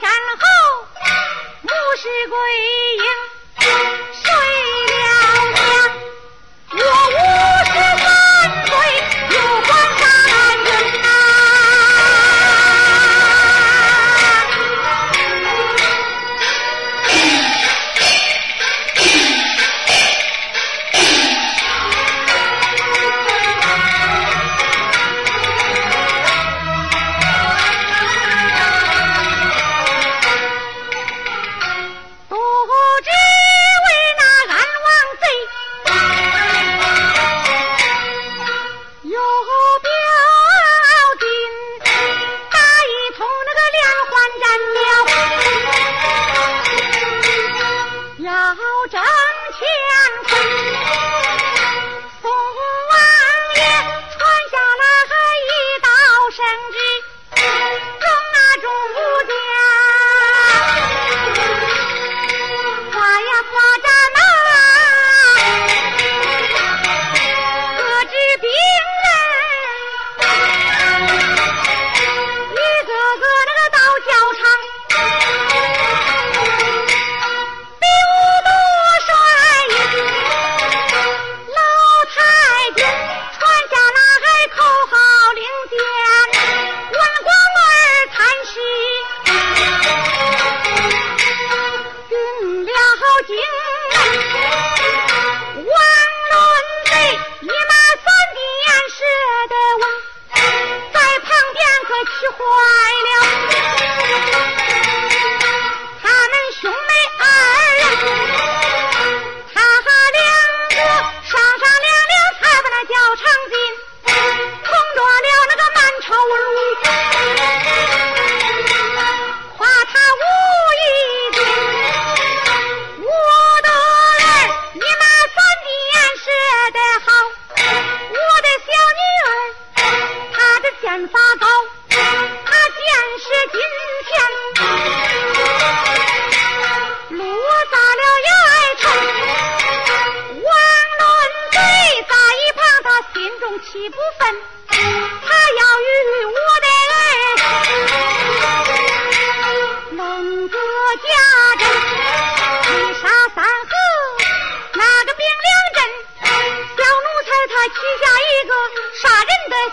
干了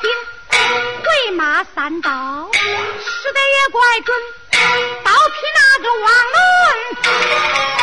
兵，回马三刀，使得也怪准，刀劈那个王伦。